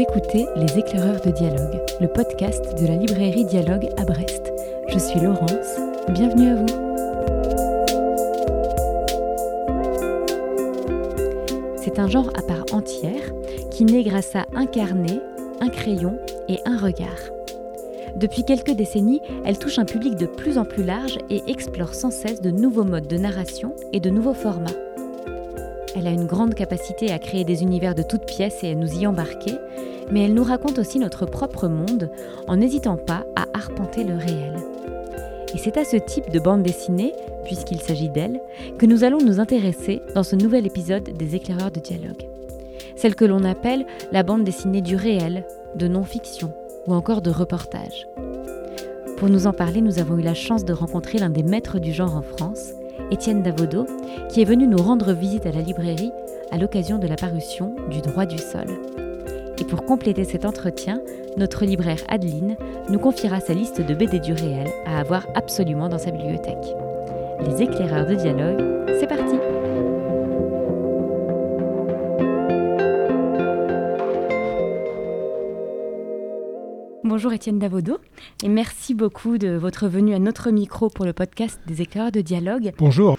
Écoutez Les éclaireurs de dialogue, le podcast de la librairie Dialogue à Brest. Je suis Laurence, bienvenue à vous. C'est un genre à part entière qui naît grâce à un carnet, un crayon et un regard. Depuis quelques décennies, elle touche un public de plus en plus large et explore sans cesse de nouveaux modes de narration et de nouveaux formats. Elle a une grande capacité à créer des univers de toutes pièces et à nous y embarquer, mais elle nous raconte aussi notre propre monde en n'hésitant pas à arpenter le réel. Et c'est à ce type de bande dessinée, puisqu'il s'agit d'elle, que nous allons nous intéresser dans ce nouvel épisode des éclaireurs de dialogue. Celle que l'on appelle la bande dessinée du réel, de non-fiction ou encore de reportage. Pour nous en parler, nous avons eu la chance de rencontrer l'un des maîtres du genre en France, Étienne Davodo, qui est venu nous rendre visite à la librairie à l'occasion de la parution du Droit du sol. Pour compléter cet entretien, notre libraire Adeline nous confiera sa liste de BD du réel à avoir absolument dans sa bibliothèque. Les éclaireurs de dialogue, c'est parti Bonjour Étienne Davodo et merci beaucoup de votre venue à notre micro pour le podcast des éclaireurs de dialogue. Bonjour.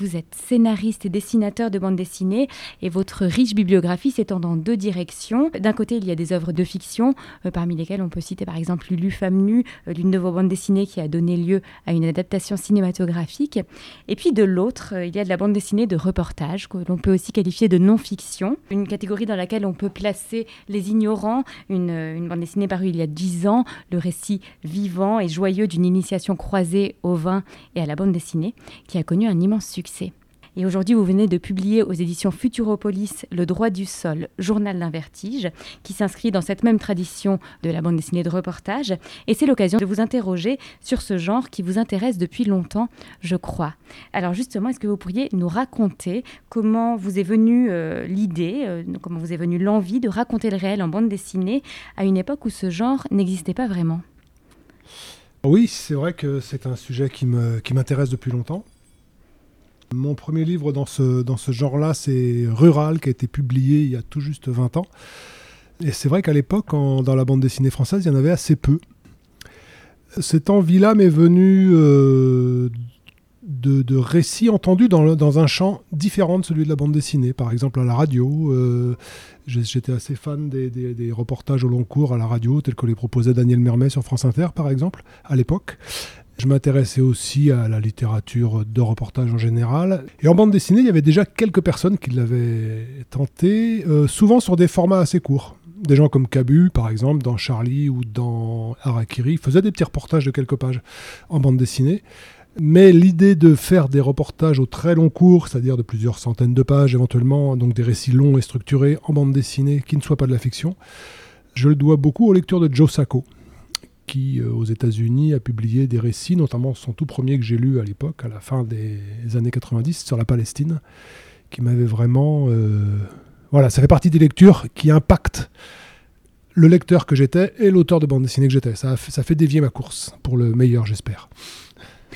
Vous êtes scénariste et dessinateur de bande dessinée et votre riche bibliographie s'étend dans deux directions. D'un côté, il y a des œuvres de fiction, euh, parmi lesquelles on peut citer par exemple Lulu Femme Nue, euh, l'une de vos bandes dessinées qui a donné lieu à une adaptation cinématographique. Et puis de l'autre, euh, il y a de la bande dessinée de reportage, que l'on peut aussi qualifier de non-fiction, une catégorie dans laquelle on peut placer Les Ignorants, une, une bande dessinée parue il y a dix ans, le récit vivant et joyeux d'une initiation croisée au vin et à la bande dessinée, qui a connu un immense succès et aujourd'hui, vous venez de publier aux éditions Futuropolis Le droit du sol, journal d'un vertige, qui s'inscrit dans cette même tradition de la bande dessinée de reportage. Et c'est l'occasion de vous interroger sur ce genre qui vous intéresse depuis longtemps, je crois. Alors justement, est-ce que vous pourriez nous raconter comment vous est venue euh, l'idée, euh, comment vous est venue l'envie de raconter le réel en bande dessinée à une époque où ce genre n'existait pas vraiment? Oui, c'est vrai que c'est un sujet qui m'intéresse depuis longtemps. Mon premier livre dans ce, dans ce genre-là, c'est Rural, qui a été publié il y a tout juste 20 ans. Et c'est vrai qu'à l'époque, dans la bande dessinée française, il y en avait assez peu. Cette envie-là m'est venue euh, de, récits entendus dans, un champ différent de celui de la bande dessinée. Par exemple, à la radio, euh, j'étais assez fan des, des, reportages au long cours à la radio, tels que les proposait Daniel Mermet sur France Inter, par exemple, à l'époque. Je m'intéressais aussi à la littérature de reportage en général. Et en bande dessinée, il y avait déjà quelques personnes qui l'avaient tenté, euh, souvent sur des formats assez courts. Des gens comme Cabu, par exemple, dans Charlie ou dans Harakiri, faisaient des petits reportages de quelques pages en bande dessinée. Mais l'idée de faire des reportages au très long cours, c'est-à-dire de plusieurs centaines de pages éventuellement, donc des récits longs et structurés en bande dessinée qui ne soient pas de la fiction, je le dois beaucoup aux lectures de Joe Sacco, qui, euh, aux États-Unis, a publié des récits, notamment son tout premier que j'ai lu à l'époque, à la fin des années 90, sur la Palestine, qui m'avait vraiment. Euh, voilà, ça fait partie des lectures qui impactent le lecteur que j'étais et l'auteur de bande dessinée que j'étais. Ça, ça fait dévier ma course, pour le meilleur, j'espère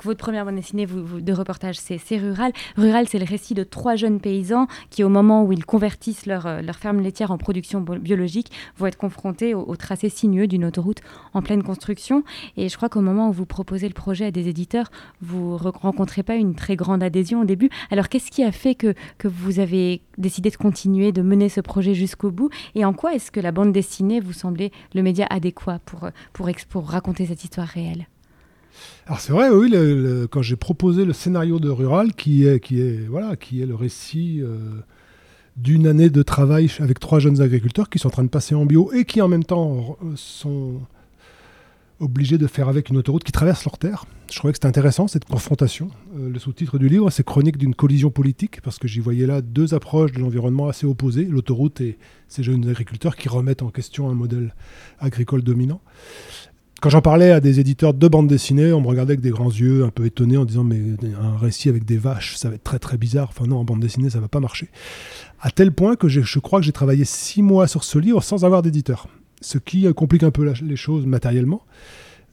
votre première bande dessinée de reportage, c'est Rural. Rural, c'est le récit de trois jeunes paysans qui, au moment où ils convertissent leur, euh, ferme laitière en production biologique, vont être confrontés au, tracé sinueux d'une autoroute en pleine construction. Et je crois qu'au moment où vous proposez le projet à des éditeurs, vous ne rencontrez pas une très grande adhésion au début. Alors, qu'est-ce qui a fait que, que vous avez décidé de continuer, de mener ce projet jusqu'au bout? Et en quoi est-ce que la bande dessinée vous semblait le média adéquat pour, pour, pour raconter cette histoire réelle? Alors c'est vrai, oui, quand j'ai proposé le scénario de Rural, qui est, qui est, voilà, qui est le récit euh, d'une année de travail avec trois jeunes agriculteurs qui sont en train de passer en bio et qui en même temps sont obligés de faire avec une autoroute qui traverse leur terre. Je trouvais que c'était intéressant cette confrontation. Euh, le sous-titre du livre, c'est Chronique d'une collision politique, parce que j'y voyais là deux approches de l'environnement assez opposées, l'autoroute et ces jeunes agriculteurs qui remettent en question un modèle agricole dominant quand j'en parlais à des éditeurs de bande dessinée, on me regardait avec des grands yeux, un peu étonnés, en disant mais un récit avec des vaches, ça va être très très bizarre. Enfin non, en bande dessinée, ça va pas marcher. À tel point que je crois que j'ai travaillé six mois sur ce livre sans avoir d'éditeur, ce qui complique un peu les choses matériellement.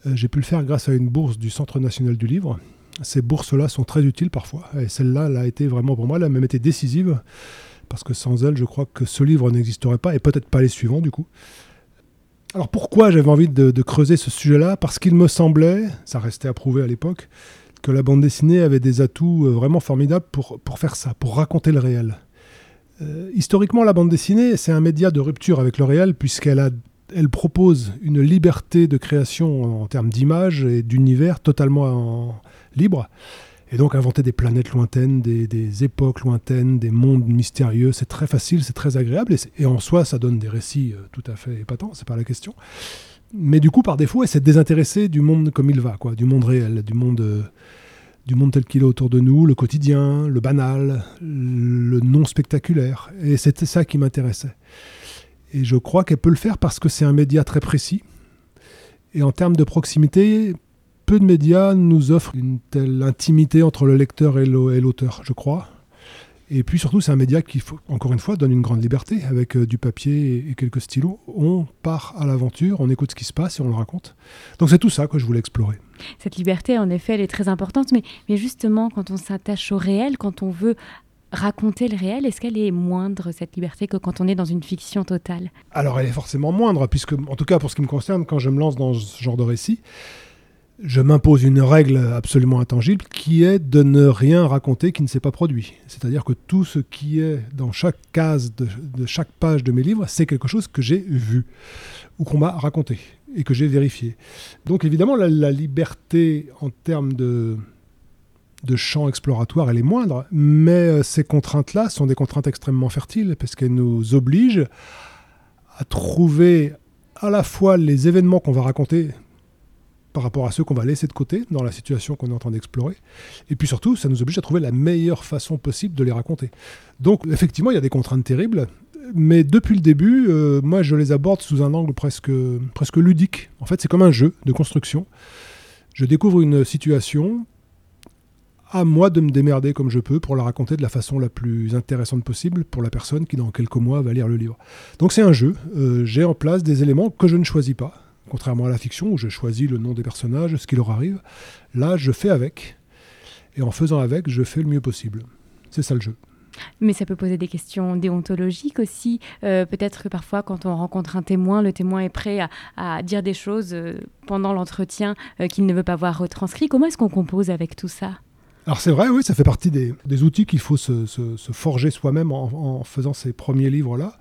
Euh, j'ai pu le faire grâce à une bourse du Centre national du livre. Ces bourses-là sont très utiles parfois, et celle-là, elle a été vraiment pour moi, elle a même été décisive, parce que sans elle, je crois que ce livre n'existerait pas, et peut-être pas les suivants du coup. Alors pourquoi j'avais envie de, creuser ce sujet-là? Parce qu'il me semblait, ça restait à prouver à l'époque, que la bande dessinée avait des atouts euh, vraiment formidables pour, faire ça, pour raconter le réel. Euh, historiquement, la bande dessinée, c'est un média de rupture avec le réel, puisqu'elle propose une liberté de création en termes d'image et d'univers totalement libre. Et donc inventer des planètes lointaines, des, époques lointaines, des mondes mystérieux, c'est très facile, c'est très agréable. Et, en soi, ça donne des récits euh, tout à fait épatants, c'est pas la question. Mais du coup, par défaut, elle s'est désintéressée du monde comme il va, quoi, du monde réel, du monde, euh, du monde tel qu'il est autour de nous, le quotidien, le banal, le non spectaculaire. Et c'était ça qui m'intéressait. Et je crois qu'elle peut le faire parce que c'est un média très précis. Et en termes de proximité, peu de médias nous offrent une telle intimité entre le lecteur et l'auteur, je crois. Et puis surtout, c'est un média qui, encore une fois, donne une grande liberté. Avec euh, du papier et quelques stylos, on part à l'aventure, on écoute ce qui se passe et on le raconte. Donc c'est tout ça que je voulais explorer. Cette liberté, en effet, elle est très importante. Mais, mais justement, quand on s'attache au réel, quand on veut raconter le réel, est-ce qu'elle est moindre, cette liberté, que quand on est dans une fiction totale? Alors elle est forcément moindre, puisque, en tout cas pour ce qui me concerne, quand je me lance dans ce genre de récit, je m'impose une règle absolument intangible qui est de ne rien raconter qui ne s'est pas produit. C'est-à-dire que tout ce qui est dans chaque case de, chaque page de mes livres, c'est quelque chose que j'ai vu ou qu'on m'a raconté et que j'ai vérifié. Donc évidemment, la liberté en termes de, de champ exploratoire, elle est moindre, mais euh, ces contraintes-là sont des contraintes extrêmement fertiles parce qu'elles nous obligent à trouver à la fois les événements qu'on va raconter par rapport à ceux qu'on va laisser de côté dans la situation qu'on est en train d'explorer. Et puis surtout, ça nous oblige à trouver la meilleure façon possible de les raconter. Donc effectivement, il y a des contraintes terribles, mais depuis le début, euh, moi je les aborde sous un angle presque, presque ludique. En fait, c'est comme un jeu de construction. Je découvre une situation, à moi de me démerder comme je peux pour la raconter de la façon la plus intéressante possible pour la personne qui dans quelques mois va lire le livre. Donc c'est un jeu, euh, j'ai en place des éléments que je ne choisis pas, contrairement à la fiction où je choisis le nom des personnages, ce qui leur arrive. Là, je fais avec, et en faisant avec, je fais le mieux possible. C'est ça le jeu. Mais ça peut poser des questions déontologiques aussi. Euh, peut-être que parfois, quand on rencontre un témoin, le témoin est prêt à, dire des choses euh, pendant l'entretien qu'il ne veut pas voir retranscrit. Comment est-ce qu'on compose avec tout ça? Alors c'est vrai, oui, ça fait partie des, outils qu'il faut se, forger soi-même en, faisant ces premiers livres-là.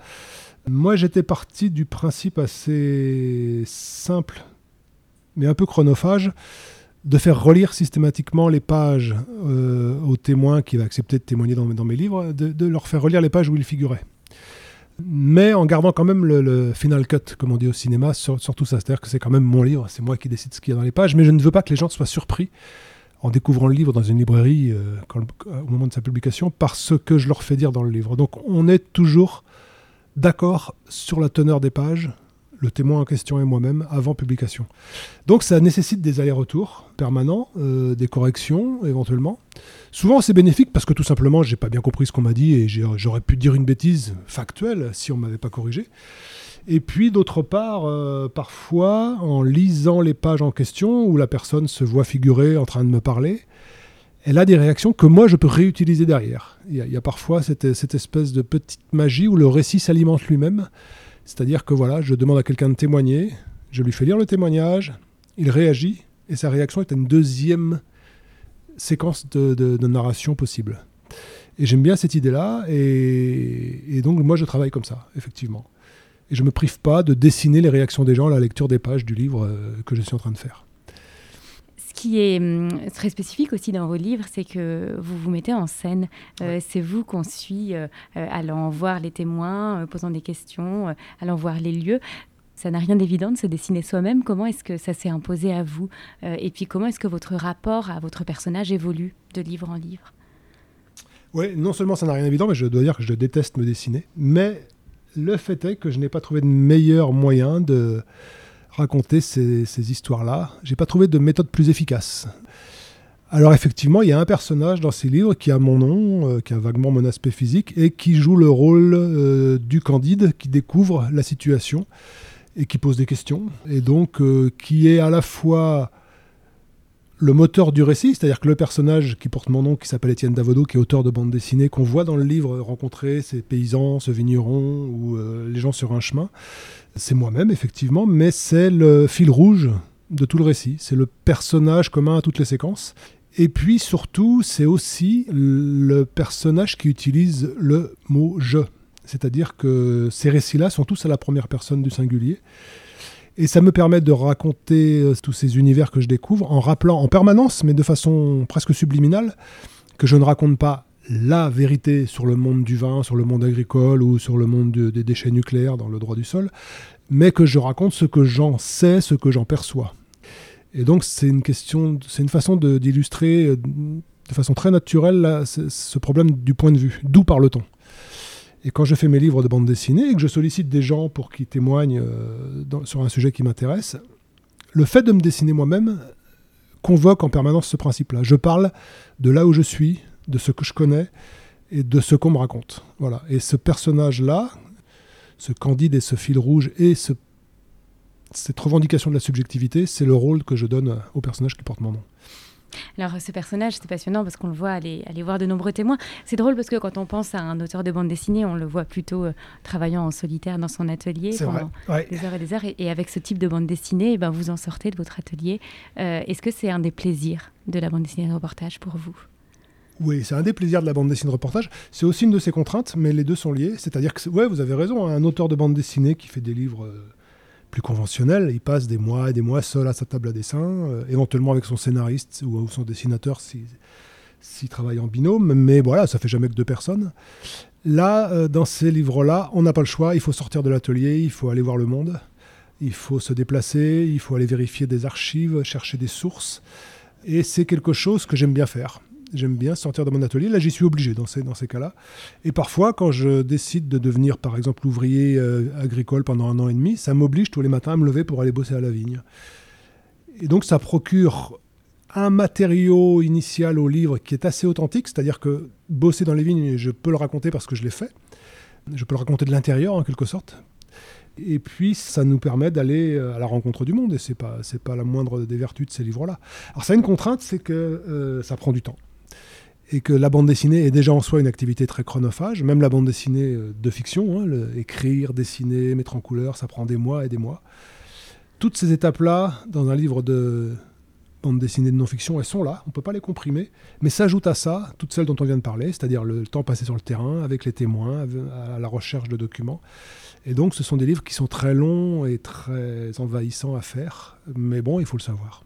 Moi, j'étais parti du principe assez simple, mais un peu chronophage, de faire relire systématiquement les pages euh, aux témoins qui va accepter de témoigner dans, mes livres, de, leur faire relire les pages où ils figuraient. Mais en gardant quand même le, final cut, comme on dit au cinéma, sur, tout ça. C'est-à-dire que c'est quand même mon livre, c'est moi qui décide ce qu'il y a dans les pages, mais je ne veux pas que les gens soient surpris en découvrant le livre dans une librairie euh, au moment de sa publication parce que je leur fais dire dans le livre. Donc on est toujours d'accord sur la teneur des pages, le témoin en question et moi-même, avant publication. Donc ça nécessite des allers-retours permanents, euh, des corrections éventuellement. Souvent c'est bénéfique parce que tout simplement j'ai pas bien compris ce qu'on m'a dit et j'aurais pu dire une bêtise factuelle si on m'avait pas corrigé. Et puis d'autre part, euh, parfois, en lisant les pages en question, où la personne se voit figurer en train de me parler, elle a des réactions que moi je peux réutiliser derrière. Il y a, parfois cette, espèce de petite magie où le récit s'alimente lui-même. C'est-à-dire que voilà, je demande à quelqu'un de témoigner, je lui fais lire le témoignage, il réagit, et sa réaction est une deuxième séquence de, narration possible. Et j'aime bien cette idée-là, et, et donc moi je travaille comme ça, effectivement et je ne me prive pas de dessiner les réactions des gens à la lecture des pages du livre euh, que je suis en train de faire. Ce qui est hum, très spécifique aussi dans vos livres, c'est que vous vous mettez en scène. Euh, c'est vous qu'on suit euh, allant voir les témoins, posant des questions, allant voir les lieux. Ça n'a rien d'évident de se dessiner soi-même. Comment est-ce que ça s'est imposé à vous Et puis comment est-ce que votre rapport à votre personnage évolue de livre en livre? Oui, non seulement ça n'a rien d'évident, mais je dois dire que je déteste me dessiner. Mais le fait est que je n'ai pas trouvé de meilleur moyen de raconter ces, histoires-là. J'ai pas trouvé de méthode plus efficace. Alors effectivement, il y a un personnage dans ces livres qui a mon nom, euh, qui a vaguement mon aspect physique, et qui joue le rôle euh, du Candide, qui découvre la situation et qui pose des questions, et donc euh, qui est à la fois le moteur du récit, c'est-à-dire que le personnage qui porte mon nom, qui s'appelle Étienne Davodo, qui est auteur de bande dessinée, qu'on voit dans le livre rencontrer ces paysans, ce vigneron ou euh, les gens sur un chemin, c'est moi-même effectivement, mais c'est le fil rouge de tout le récit. C'est le personnage commun à toutes les séquences. Et puis surtout, c'est aussi le personnage qui utilise le mot je. C'est-à-dire que ces récits-là sont tous à la première personne du singulier. Et ça me permet de raconter euh, tous ces univers que je découvre en rappelant en permanence, mais de façon presque subliminale, que je ne raconte pas la vérité sur le monde du vin, sur le monde agricole ou sur le monde des déchets nucléaires dans le droit du sol, mais que je raconte ce que j'en sais, ce que j'en perçois. Et donc c'est une question, c'est une façon d'illustrer euh, de, façon très naturelle ce problème du point de vue. D'où parle-t-on Et quand je fais mes livres de bande dessinée et que je sollicite des gens pour qu'ils témoignent euh, sur un sujet qui m'intéresse, le fait de me dessiner moi-même convoque en permanence ce principe-là. Je parle de là où je suis, de ce que je connais et de ce qu'on me raconte. Voilà. Et ce personnage-là, ce Candide et ce fil rouge et ce cette revendication de la subjectivité, c'est le rôle que je donne au personnage qui porte mon nom. Alors ce personnage, c'est passionnant parce qu'on le voit aller, aller voir de nombreux témoins. C'est drôle parce que quand on pense à un auteur de bande dessinée, on le voit plutôt euh, travaillant en solitaire dans son atelier pendant des heures et des heures. Et, avec ce type de bande dessinée, eh ben, vous en sortez de votre atelier. Euh, est-ce que c'est un des plaisirs de la bande dessinée de reportage pour vous? Oui, c'est un des plaisirs de la bande dessinée de reportage. C'est aussi une de ses contraintes, mais les deux sont liés. C'est-à-dire que, ouais, vous avez raison, un auteur de bande dessinée qui fait des livres euh, plus conventionnel. Il passe des mois et des mois seul à sa table à dessin, euh, éventuellement avec son scénariste ou, son dessinateur s'il si, travaille en binôme, mais voilà, ça fait jamais que deux personnes. Là, euh, dans ces livres-là, on n'a pas le choix, il faut sortir de l'atelier, il faut aller voir le monde, il faut se déplacer, il faut aller vérifier des archives, chercher des sources, et c'est quelque chose que j'aime bien faire. J'aime bien sortir de mon atelier. Là, j'y suis obligé dans ces, dans ces cas-là. Et parfois, quand je décide de devenir, par exemple, ouvrier euh, agricole pendant un an et demi, ça m'oblige tous les matins à me lever pour aller bosser à la vigne. Et donc, ça procure un matériau initial au livre qui est assez authentique, c'est-à-dire que bosser dans les vignes, je peux le raconter parce que je l'ai fait. Je peux le raconter de l'intérieur, en quelque sorte. Et puis, ça nous permet d'aller euh, à la rencontre du monde, et c'est pas, c'est pas la moindre des vertus de ces livres-là. Alors, ça a une contrainte, c'est que euh, ça prend du temps et que la bande dessinée est déjà en soi une activité très chronophage, même la bande dessinée euh, de fiction, hein, écrire, dessiner, mettre en couleur, ça prend des mois et des mois. Toutes ces étapes-là, dans un livre de bande dessinée de non-fiction, elles sont là, on ne peut pas les comprimer, mais s'ajoute à ça toutes celles dont on vient de parler, c'est-à-dire le temps passé sur le terrain, avec les témoins, à la recherche de documents. Et donc ce sont des livres qui sont très longs et très envahissants à faire, mais bon, il faut le savoir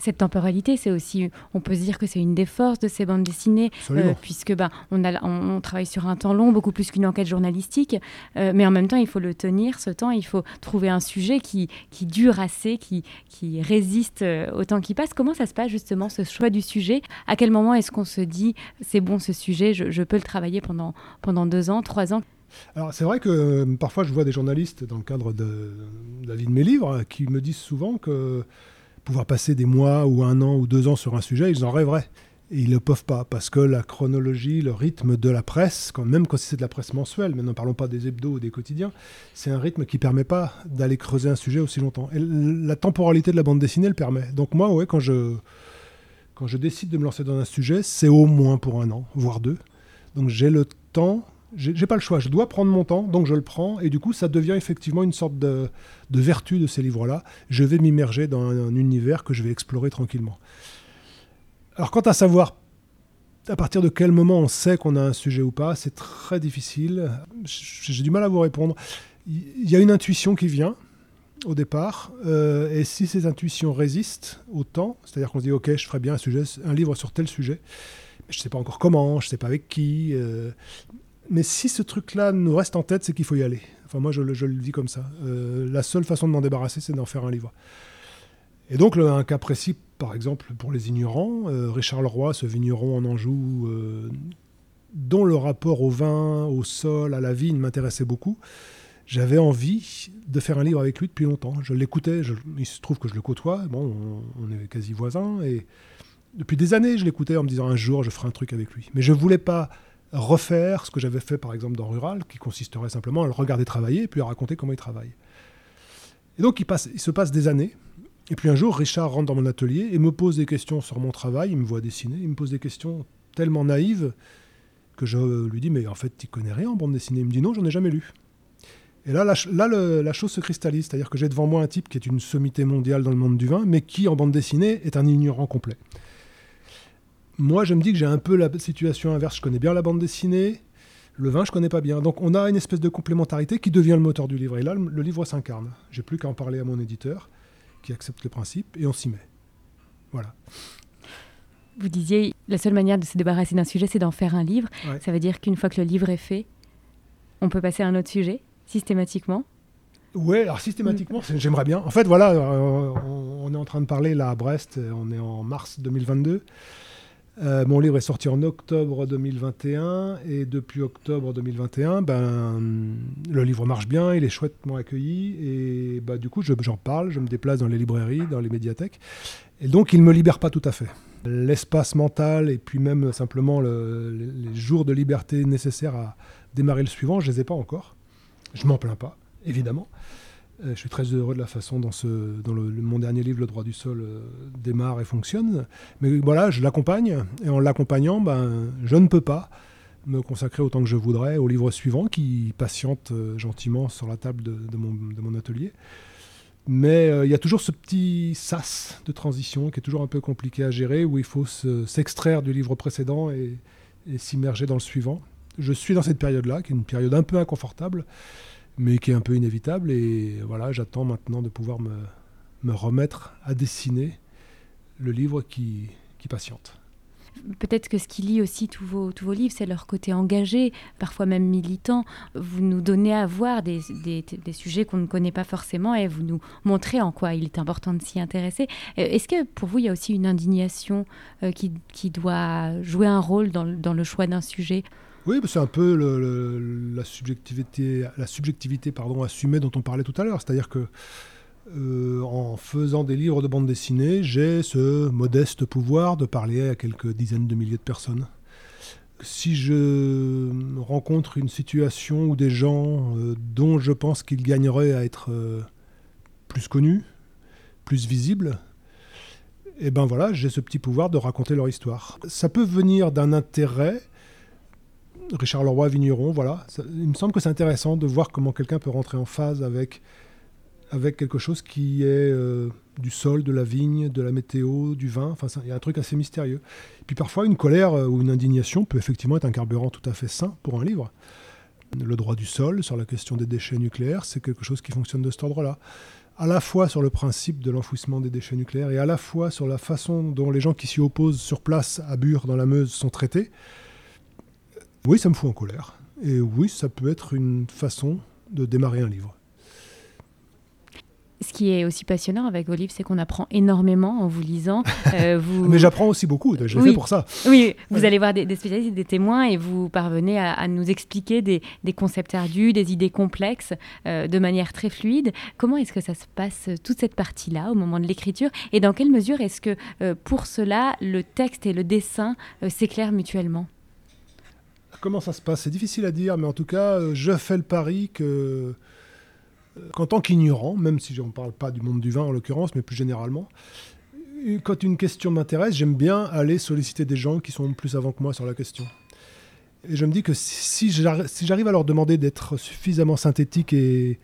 cette temporalité, c'est aussi, on peut se dire que c'est une des forces de ces bandes dessinées, euh, puisque ben, on, a, on, travaille sur un temps long, beaucoup plus qu'une enquête journalistique, euh, mais en même temps, il faut le tenir, ce temps, il faut trouver un sujet qui, qui dure assez, qui, qui résiste euh, au temps qui passe. Comment ça se passe justement, ce choix du sujet? À quel moment est-ce qu'on se dit, c'est bon ce sujet, je, peux le travailler pendant, pendant deux ans, trois ans? Alors c'est vrai que parfois je vois des journalistes dans le cadre de, de la vie de mes livres qui me disent souvent que pouvoir passer des mois ou un an ou deux ans sur un sujet, ils en rêveraient. Et ils ne le peuvent pas, parce que la chronologie, le rythme de la presse, quand même quand c'est de la presse mensuelle, mais ne parlons pas des hebdos ou des quotidiens, c'est un rythme qui ne permet pas d'aller creuser un sujet aussi longtemps. Et la temporalité de la bande dessinée le permet. Donc moi, ouais, quand je, quand je décide de me lancer dans un sujet, c'est au moins pour un an, voire deux. Donc j'ai le temps j'ai pas le choix, je dois prendre mon temps, donc je le prends, et du coup, ça devient effectivement une sorte de, vertu de ces livres-là. Je vais m'immerger dans un, univers que je vais explorer tranquillement. Alors, quant à savoir à partir de quel moment on sait qu'on a un sujet ou pas, c'est très difficile. J'ai du mal à vous répondre. Il y a une intuition qui vient au départ, euh, et si ces intuitions résistent au temps, c'est-à-dire qu'on se dit, ok, je ferai bien un, sujet, un livre sur tel sujet, je ne sais pas encore comment, je ne sais pas avec qui. Euh, mais si ce truc-là nous reste en tête, c'est qu'il faut y aller. Enfin, moi, je, le dis comme ça. Euh, la seule façon de m'en débarrasser, c'est d'en faire un livre. Et donc, un cas précis, par exemple, pour les ignorants, euh, Richard Leroy, ce vigneron en Anjou, euh, dont le rapport au vin, au sol, à la vigne m'intéressait beaucoup, j'avais envie de faire un livre avec lui depuis longtemps. Je l'écoutais, il se trouve que je le côtoie, bon, on, on est quasi voisins, et depuis des années, je l'écoutais en me disant un jour, je ferai un truc avec lui. Mais je ne voulais pas refaire ce que j'avais fait par exemple dans Rural, qui consisterait simplement à le regarder travailler et puis à raconter comment il travaille. Et donc il, passe, il se passe des années, Et puis un jour, Richard rentre dans mon atelier et me pose des questions sur mon travail. Il me voit dessiner. Il me pose des questions tellement naïves que je lui dis Mais en fait, tu connais rien en bande dessinée Il me dit Non, j'en ai jamais lu. Et là, la, là la chose se cristallise. C'est-à-dire que j'ai devant moi un type qui est une sommité mondiale dans le monde du vin, mais qui, en bande dessinée, est un ignorant complet. Moi, je me dis que j'ai un peu la situation inverse. Je connais bien la bande dessinée. Le vin, je connais pas bien. Donc, on a une espèce de complémentarité qui devient le moteur du livre. Et là, le, livre s'incarne. J'ai plus qu'à en parler à mon éditeur, qui accepte le principe, et on s'y met. Voilà. Vous disiez, la seule manière de se débarrasser d'un sujet, c'est d'en faire un livre. Ça veut dire qu'une fois que le livre est fait, on peut passer à un autre sujet, systématiquement? Oui, alors systématiquement, j'aimerais bien. En fait, voilà, euh, on, est en train de parler là à Brest, on est en mars 2022. Euh, mon livre est sorti en octobre 2021 et depuis octobre 2021, ben, le livre marche bien, il est chouettement accueilli et bah, du coup j'en parle, je me déplace dans les librairies, dans les médiathèques et donc il ne me libère pas tout à fait. L'espace mental et puis même simplement les jours de liberté nécessaires à démarrer le suivant, je ne les ai pas encore. Je m'en plains pas, évidemment. Euh, je suis très heureux de la façon dont, mon dernier livre, Le droit du sol, euh, démarre et fonctionne. Mais voilà, je l'accompagne, et en l'accompagnant, ben, je ne peux pas me consacrer autant que je voudrais au livre suivant, qui patiente euh, gentiment sur la table de, mon, atelier. Mais il y a toujours ce petit sas de transition qui est toujours un peu compliqué à gérer, où il faut s'extraire du livre précédent et s'immerger dans le suivant. Je suis dans cette période-là, qui est une période un peu inconfortable, mais qui est un peu inévitable. Et voilà, j'attends maintenant de pouvoir me, me, remettre à dessiner le livre qui, qui patiente. Peut-être que ce qui lie aussi tous vos, tous vos livres, c'est leur côté engagé, parfois même militant. Vous nous donnez à voir des, des, des sujets qu'on ne connaît pas forcément et vous nous montrez en quoi il est important de s'y intéresser. Euh, est-ce que pour vous, il y a aussi une indignation euh, qui, qui doit jouer un rôle dans, dans le choix d'un sujet? Oui, c'est un peu la subjectivité, assumée dont on parlait tout à l'heure. C'est-à-dire que euh, en faisant des livres de bande dessinée, j'ai ce modeste pouvoir de parler à quelques dizaines de milliers de personnes. Si je rencontre une situation où des gens euh, dont je pense qu'ils gagneraient à être euh, plus connus, plus visibles, et eh ben voilà, j'ai ce petit pouvoir de raconter leur histoire. Ça peut venir d'un intérêt Richard Leroy, Vigneron, voilà. il me semble que c'est intéressant de voir comment quelqu'un peut rentrer en phase avec, avec quelque chose qui est euh, du sol, de la vigne, de la météo, du vin. Enfin, il y a un truc assez mystérieux. puis parfois, une colère euh, ou une indignation peut effectivement être un carburant tout à fait sain pour un livre. Le droit du sol sur la question des déchets nucléaires, c'est quelque chose qui fonctionne de cet ordre-là. À la fois sur le principe de l'enfouissement des déchets nucléaires et à la fois sur la façon dont les gens qui s'y opposent sur place à Bure, dans la Meuse, sont traités. Oui, ça me fout en colère. Et oui, ça peut être une façon de démarrer un livre. Ce qui est aussi passionnant avec vos livres, c'est qu'on apprend énormément en vous lisant. Euh, vous... Mais j'apprends aussi beaucoup, je l'ai fait pour ça. Oui, vous allez voir des, spécialistes, des témoins, et vous parvenez à, nous expliquer des, concepts ardus, des idées complexes, euh, de manière très fluide. Comment est-ce que ça se passe, toute cette partie-là, au moment de l'écriture? Et dans quelle mesure est-ce que, euh, pour cela, le texte et le dessin s'éclairent mutuellement? Comment ça se passe C'est difficile à dire, mais en tout cas, euh, je fais le pari que, euh, qu'en tant qu'ignorant, même si je ne parle pas du monde du vin en l'occurrence, mais plus généralement, euh, quand une question m'intéresse, j'aime bien aller solliciter des gens qui sont plus avant que moi sur la question. Et je me dis que si j'arrive à leur demander d'être suffisamment synthétique et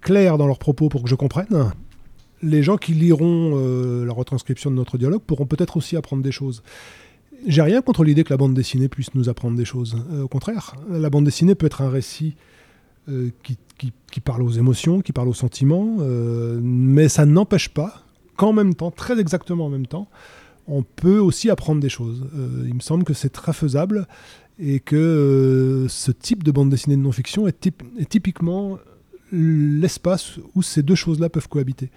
clair dans leurs propos pour que je comprenne, les gens qui liront la retranscription de notre dialogue pourront peut-être aussi apprendre des choses. J'ai rien contre l'idée que la bande dessinée puisse nous apprendre des choses. Euh, au contraire, la bande dessinée peut être un récit euh, qui, parle aux émotions, qui parle aux sentiments, euh, mais ça n'empêche pas qu'en même temps, très exactement en même temps, on peut aussi apprendre des choses. il me semble que c'est très faisable et que ce type de bande dessinée de non-fiction est typiquement l'espace où ces deux choses-là peuvent cohabiter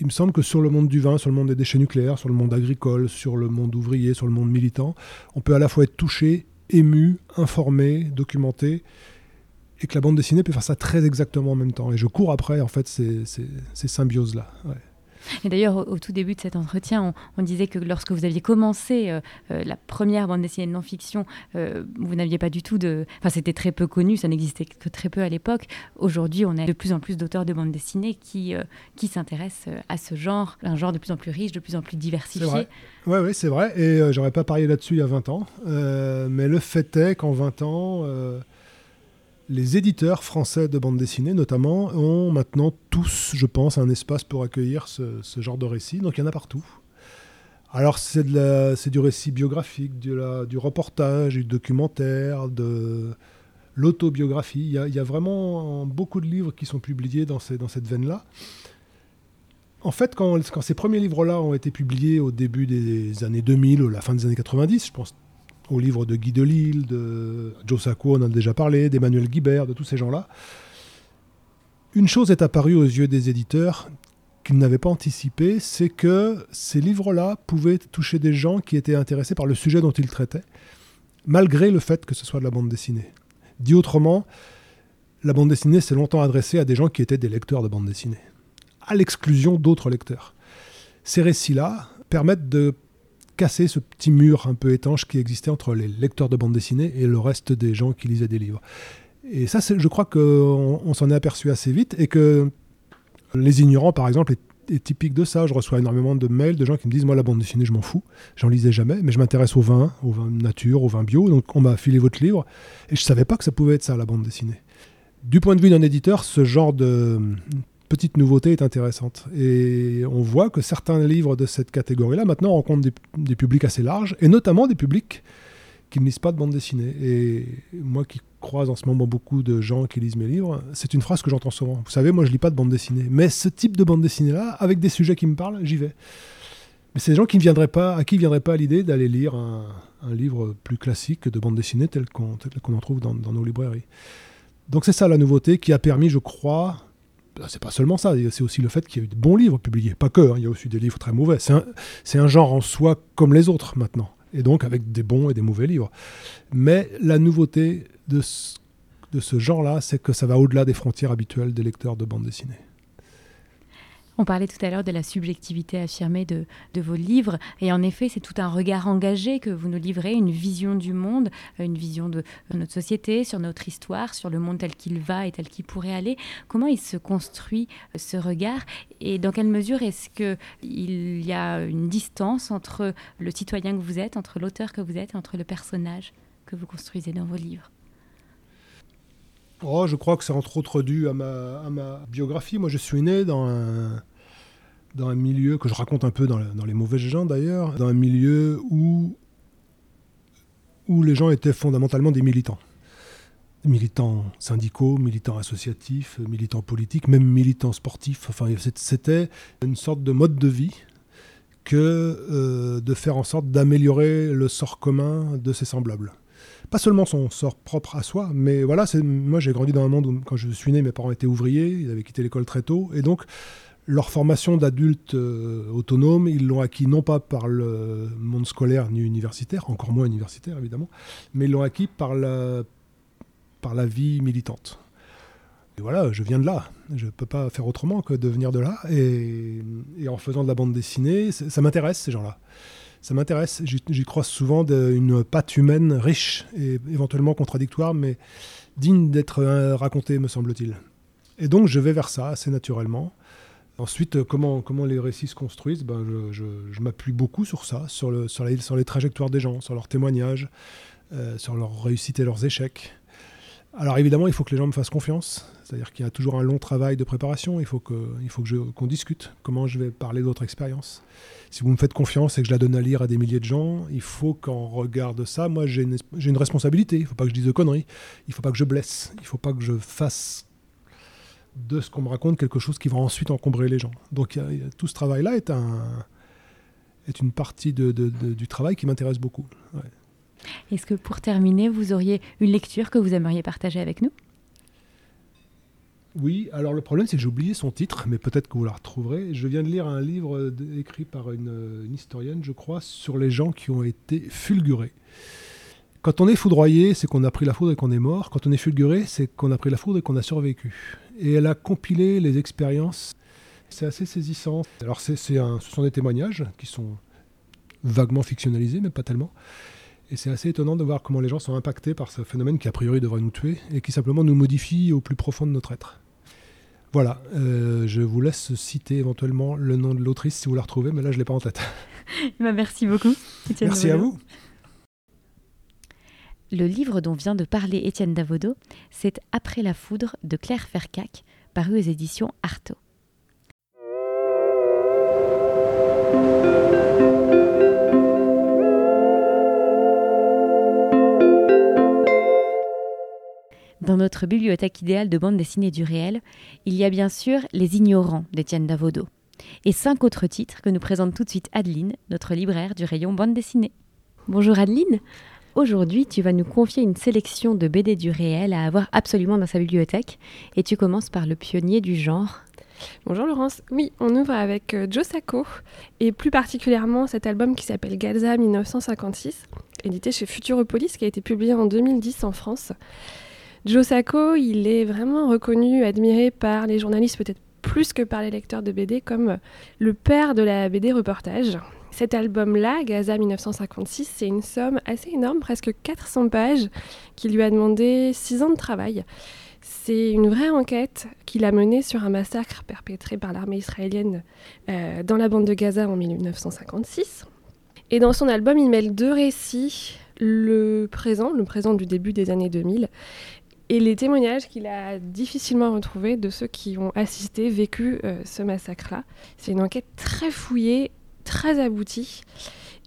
il me semble que sur le monde du vin, sur le monde des déchets nucléaires, sur le monde agricole, sur le monde ouvrier, sur le monde militant, on peut à la fois être touché, ému, informé, documenté, et que la bande dessinée peut faire ça très exactement en même temps. Et je cours après, en fait, ces, ces, symbioses-là. Et d'ailleurs, au, tout début de cet entretien, on, disait que lorsque vous aviez commencé euh, euh, la première bande dessinée de non-fiction, euh, vous n'aviez pas du tout de... Enfin, c'était très peu connu, ça n'existait que très peu à l'époque. Aujourd'hui, on a de plus en plus d'auteurs de bande dessinée qui, qui s'intéressent à ce genre, un genre de plus en plus riche, de plus en plus diversifié. Oui, ouais, c'est vrai. Et j'aurais pas parié là-dessus il y a 20 ans. mais le fait est qu'en 20 ans les éditeurs français de bande dessinée, notamment, ont maintenant tous, je pense, un espace pour accueillir ce, genre de récit. Donc il y en a partout. Alors c'est du récit biographique, du reportage, du documentaire, de l'autobiographie. Il, y a vraiment beaucoup de livres qui sont publiés dans, cette veine-là. En fait, quand, quand ces premiers livres-là ont été publiés au début des années 2000 ou la fin des années 90, je pense au livre de Guy Delisle, de Joe Sacco, on en a déjà parlé, d'Emmanuel Guibert, de tous ces gens-là. Une chose est apparue aux yeux des éditeurs qu'ils n'avaient pas anticipé, c'est que ces livres-là pouvaient toucher des gens qui étaient intéressés par le sujet dont ils traitaient, malgré le fait que ce soit de la bande dessinée. Dit autrement, la bande dessinée s'est longtemps adressée à des gens qui étaient des lecteurs de bande dessinée, à l'exclusion d'autres lecteurs. Ces récits-là permettent de casser ce petit mur un peu étanche qui existait entre les lecteurs de bande dessinée et le reste des gens qui lisaient des livres. Et ça, je crois qu'on on, s'en est aperçu assez vite et que les ignorants, par exemple, est, typique de ça. Je reçois énormément de mails de gens qui me disent Moi, la bande dessinée, je m'en fous. J'en lisais jamais, mais je m'intéresse au vin, au vin nature, au vin bio. Donc, on m'a filé votre livre et je savais pas que ça pouvait être ça, la bande dessinée. Du point de vue d'un éditeur, ce genre de petite nouveauté est intéressante. Et on voit que certains livres de cette catégorie-là, maintenant, rencontrent des, publics assez larges, et notamment des publics qui ne lisent pas de bande dessinée. Et moi qui croise en ce moment beaucoup de gens qui lisent mes livres, c'est une phrase que j'entends souvent. Vous savez, moi je lis pas de bande dessinée, mais ce type de bande dessinée-là, avec des sujets qui me parlent, j'y vais. Mais c'est des gens qui ne viendraient pas, à qui ne viendrait pas l'idée d'aller lire un, livre plus classique de bande dessinée tel qu'on en trouve dans nos librairies. Donc c'est ça la nouveauté qui a permis, je crois, c'est pas seulement ça, c'est aussi le fait qu'il y a eu de bons livres publiés. Pas que, hein, il y a aussi des livres très mauvais. C'est un, genre en soi comme les autres maintenant. Et donc avec des bons et des mauvais livres. Mais la nouveauté de de ce genre-là, c'est que ça va au-delà des frontières habituelles des lecteurs de bande dessinée. On parlait tout à l'heure de la subjectivité affirmée de, vos livres, et en effet, c'est tout un regard engagé que vous nous livrez, une vision du monde, une vision de, notre société, sur notre histoire, sur le monde tel qu'il va et tel qu'il pourrait aller. Comment il se construit ce regard, et dans quelle mesure est-ce qu'il y a une distance entre le citoyen que vous êtes, entre l'auteur que vous êtes, entre le personnage que vous construisez dans vos livres? Oh, je crois que c'est entre autres dû à ma, à ma, biographie. Moi, je suis né dans un, dans un milieu que je raconte un peu dans, dans les mauvais gens d'ailleurs, dans un milieu où, où les gens étaient fondamentalement des militants. militants syndicaux, militants associatifs, militants politiques, même militants sportifs. Enfin, c'était une sorte de mode de vie que euh, de faire en sorte d'améliorer le sort commun de ses semblables pas seulement son sort propre à soi, mais voilà, moi j'ai grandi dans un monde où quand je suis né, mes parents étaient ouvriers, ils avaient quitté l'école très tôt, et donc leur formation d'adultes euh, autonomes, ils l'ont acquis non pas par le monde scolaire ni universitaire, encore moins universitaire évidemment, mais ils l'ont acquis par la, par la vie militante. Et voilà, je viens de là. Je ne peux pas faire autrement que de venir de là. Et, en faisant de la bande dessinée, ça m'intéresse, ces gens-là ça m'intéresse. J'y crois souvent d'une patte humaine riche et éventuellement contradictoire, mais digne d'être euh, racontée, me semble-t-il. Et donc je vais vers ça assez naturellement. Ensuite, euh, comment, les récits se construisent ben, Je, m'appuie beaucoup sur ça, sur, le, sur, sur, les trajectoires des gens, sur leurs témoignages, euh, sur leurs réussites et leurs échecs. Alors évidemment, il faut que les gens me fassent confiance. C'est-à-dire qu'il y a toujours un long travail de préparation. Il faut qu'on discute comment je vais parler d'autres expériences. Si vous me faites confiance et que je la donne à lire à des milliers de gens, il faut qu'en regard de ça, moi j'ai une, une, responsabilité. Il ne faut pas que je dise de conneries. Il ne faut pas que je blesse. Il ne faut pas que je fasse de ce qu'on me raconte quelque chose qui va ensuite encombrer les gens. Donc tout ce travail-là est, un, est une partie de, du travail qui m'intéresse beaucoup. Est-ce que pour terminer, vous auriez une lecture que vous aimeriez partager avec nous? Oui, alors le problème c'est que j'ai oublié son titre, mais peut-être que vous la retrouverez. Je viens de lire un livre écrit par une, historienne, je crois, sur les gens qui ont été fulgurés. Quand on est foudroyé, c'est qu'on a pris la foudre et qu'on est mort. Quand on est fulguré, c'est qu'on a pris la foudre et qu'on a survécu. Et elle a compilé les expériences C'est assez saisissant. Alors c'est, un, ce sont des témoignages qui sont vaguement fictionnalisés, mais pas tellement. Et c'est assez étonnant de voir comment les gens sont impactés par ce phénomène qui a priori devrait nous tuer et qui simplement nous modifie au plus profond de notre être. Voilà, euh, je vous laisse citer éventuellement le nom de l'autrice si vous la retrouvez, mais là je ne l'ai pas en tête. Bah, merci beaucoup. Merci à vous. Le livre dont vient de parler Étienne Davodo, c'est Après la foudre de Claire Fercac, paru aux éditions Artaud. Dans notre bibliothèque idéale de bande dessinée du réel, il y a bien sûr Les Ignorants d'Étienne Davodo et cinq autres titres que nous présente tout de suite Adeline, notre libraire du rayon bande dessinée. Bonjour Adeline, aujourd'hui tu vas nous confier une sélection de BD du réel à avoir absolument dans sa bibliothèque et tu commences par le pionnier du genre. Bonjour Laurence. Oui, on ouvre avec euh, Joe Sacco et plus particulièrement cet album qui s'appelle Galza 1956, édité chez Futuropolis qui a été publié en 2010 en France. Joe Sacco, il est vraiment reconnu, admiré par les journalistes, peut-être plus que par les lecteurs de BD, comme le père de la BD reportage. Cet album-là, Gaza 1956, c'est une somme assez énorme, presque 400 pages, qui lui a demandé 6 ans de travail. C'est une vraie enquête qu'il a menée sur un massacre perpétré par l'armée israélienne euh, dans la bande de Gaza en 1956. Et dans son album, il mêle deux récits, le présent, le présent du début des années 2000, et les témoignages qu'il a difficilement retrouvés de ceux qui ont assisté, vécu euh, ce massacre-là. C'est une enquête très fouillée, très aboutie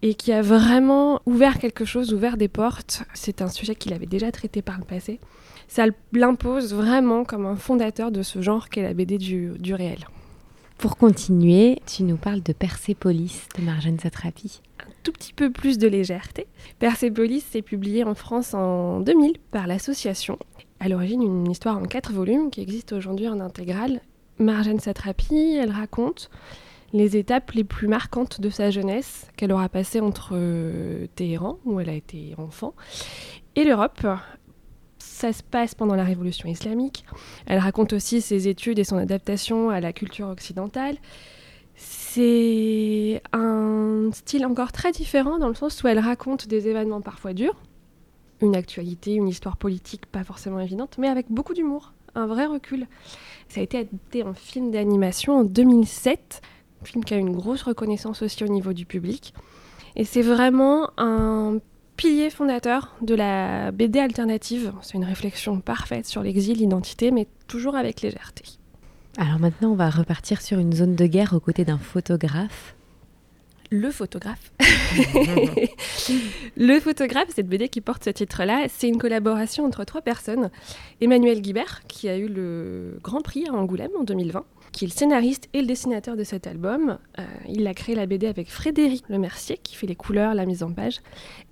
et qui a vraiment ouvert quelque chose, ouvert des portes. C'est un sujet qu'il avait déjà traité par le passé. Ça l'impose vraiment comme un fondateur de ce genre qu'est la BD du, du réel. Pour continuer, tu nous parles de Persépolis de Marjane Satrapi. Un tout petit peu plus de légèreté. Persépolis s'est publié en France en 2000 par l'association à l'origine une histoire en quatre volumes qui existe aujourd'hui en intégrale. Marjane Satrapi, elle raconte les étapes les plus marquantes de sa jeunesse qu'elle aura passées entre euh, Téhéran, où elle a été enfant, et l'Europe. Ça se passe pendant la Révolution islamique. Elle raconte aussi ses études et son adaptation à la culture occidentale. C'est un style encore très différent dans le sens où elle raconte des événements parfois durs, une actualité, une histoire politique pas forcément évidente, mais avec beaucoup d'humour, un vrai recul. Ça a été adapté en film d'animation en 2007, un film qui a une grosse reconnaissance aussi au niveau du public. Et c'est vraiment un pilier fondateur de la BD alternative. C'est une réflexion parfaite sur l'exil, l'identité, mais toujours avec légèreté. Alors maintenant, on va repartir sur une zone de guerre aux côtés d'un photographe le photographe. le photographe, cette BD qui porte ce titre-là, c'est une collaboration entre trois personnes. Emmanuel Guibert, qui a eu le Grand Prix à Angoulême en 2020, qui est le scénariste et le dessinateur de cet album. Euh, il a créé la BD avec Frédéric Lemercier, qui fait les couleurs, la mise en page.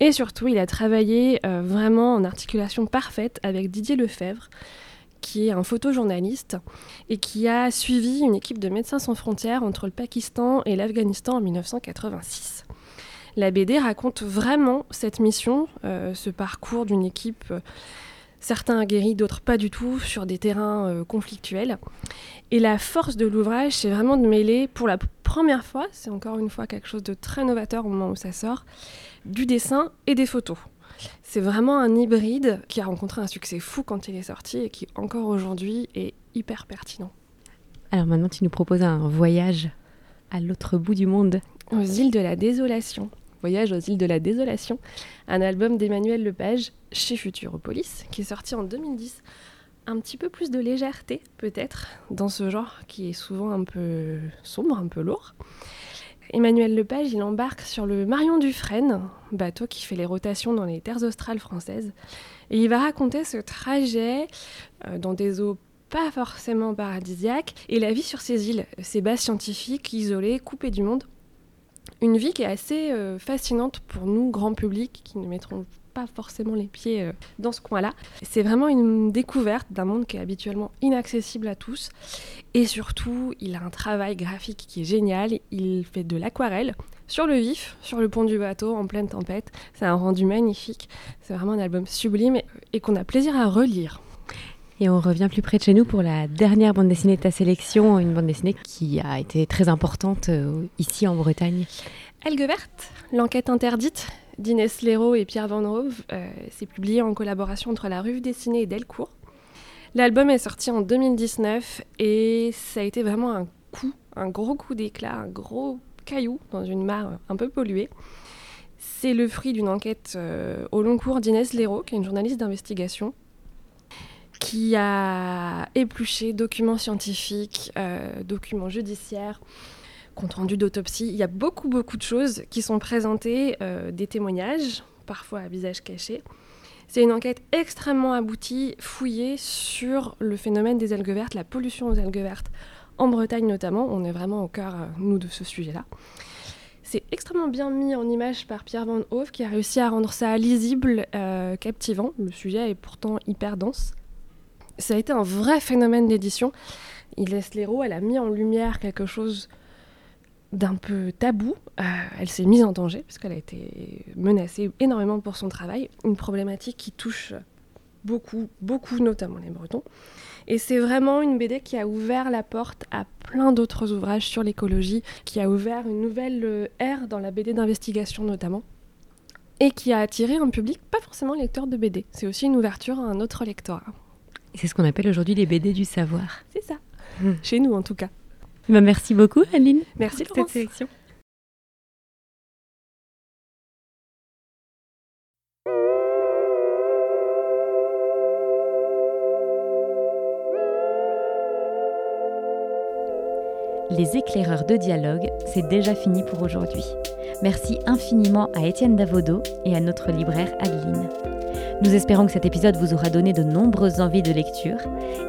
Et surtout, il a travaillé euh, vraiment en articulation parfaite avec Didier Lefebvre, qui est un photojournaliste et qui a suivi une équipe de Médecins sans frontières entre le Pakistan et l'Afghanistan en 1986. La BD raconte vraiment cette mission, euh, ce parcours d'une équipe, euh, certains aguerris, d'autres pas du tout, sur des terrains euh, conflictuels. Et la force de l'ouvrage, c'est vraiment de mêler, pour la première fois, c'est encore une fois quelque chose de très novateur au moment où ça sort, du dessin et des photos. C'est vraiment un hybride qui a rencontré un succès fou quand il est sorti et qui encore aujourd'hui est hyper pertinent. Alors maintenant tu nous proposes un voyage à l'autre bout du monde. Aux îles de la désolation. Voyage aux îles de la désolation, un album d'Emmanuel Lepage chez Futuropolis qui est sorti en 2010. Un petit peu plus de légèreté peut-être dans ce genre qui est souvent un peu sombre, un peu lourd. Emmanuel Lepage, il embarque sur le Marion Dufresne, bateau qui fait les rotations dans les terres australes françaises. Et il va raconter ce trajet euh, dans des eaux pas forcément paradisiaques et la vie sur ces îles, ces bases scientifiques isolées, coupées du monde. Une vie qui est assez euh, fascinante pour nous, grand public, qui ne mettrons pas forcément les pieds euh, dans ce coin-là. C'est vraiment une découverte d'un monde qui est habituellement inaccessible à tous. Et surtout, il a un travail graphique qui est génial. Il fait de l'aquarelle sur le vif, sur le pont du bateau, en pleine tempête. C'est un rendu magnifique. C'est vraiment un album sublime et, qu'on a plaisir à relire. Et on revient plus près de chez nous pour la dernière bande dessinée de ta sélection, une bande dessinée qui a été très importante euh, ici en Bretagne. Verte, l'enquête interdite d'Inès Léraud et Pierre Van Rove. Euh, c'est publié en collaboration entre la revue dessinée et Delcourt. L'album est sorti en 2019 et ça a été vraiment un coup, un gros coup d'éclat, un gros caillou dans une mare un peu polluée. C'est le fruit d'une enquête euh, au long cours d'Inès Léraud, qui est une journaliste d'investigation, qui a épluché documents scientifiques, euh, documents judiciaires, compte rendu d'autopsie. Il y a beaucoup, beaucoup de choses qui sont présentées, euh, des témoignages, parfois à visage caché. C'est une enquête extrêmement aboutie, fouillée sur le phénomène des algues vertes, la pollution aux algues vertes, en Bretagne notamment. On est vraiment au cœur, euh, nous, de ce sujet-là. C'est extrêmement bien mis en image par Pierre Van Hove qui a réussi à rendre ça lisible, euh, captivant. Le sujet est pourtant hyper dense. Ça a été un vrai phénomène d'édition. Il laisse l'héros, elle a mis en lumière quelque chose d'un peu tabou. Euh, elle s'est mise en danger puisqu'elle a été menacée énormément pour son travail. Une problématique qui touche beaucoup, beaucoup, notamment les Bretons. Et c'est vraiment une BD qui a ouvert la porte à plein d'autres ouvrages sur l'écologie, qui a ouvert une nouvelle euh, ère dans la BD d'investigation notamment, et qui a attiré un public pas forcément lecteur de BD. C'est aussi une ouverture à un autre lectorat. C'est ce qu'on appelle aujourd'hui les BD du savoir. C'est ça, mmh. chez nous en tout cas. Bah, merci beaucoup, Aline. Merci pour cette sélection. Les éclaireurs de dialogue, c'est déjà fini pour aujourd'hui. Merci infiniment à Étienne Davodo et à notre libraire Adeline. Nous espérons que cet épisode vous aura donné de nombreuses envies de lecture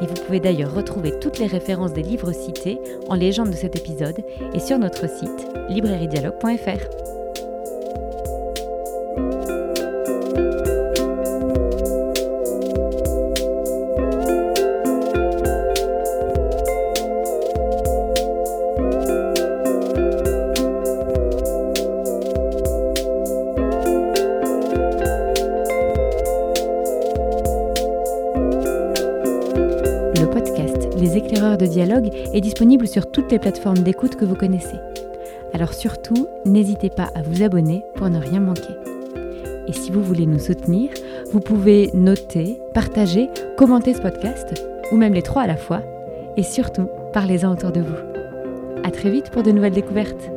et vous pouvez d'ailleurs retrouver toutes les références des livres cités en légende de cet épisode et sur notre site librairiedialogue.fr. de dialogue est disponible sur toutes les plateformes d'écoute que vous connaissez. Alors surtout, n'hésitez pas à vous abonner pour ne rien manquer. Et si vous voulez nous soutenir, vous pouvez noter, partager, commenter ce podcast, ou même les trois à la fois, et surtout, parlez-en autour de vous. À très vite pour de nouvelles découvertes.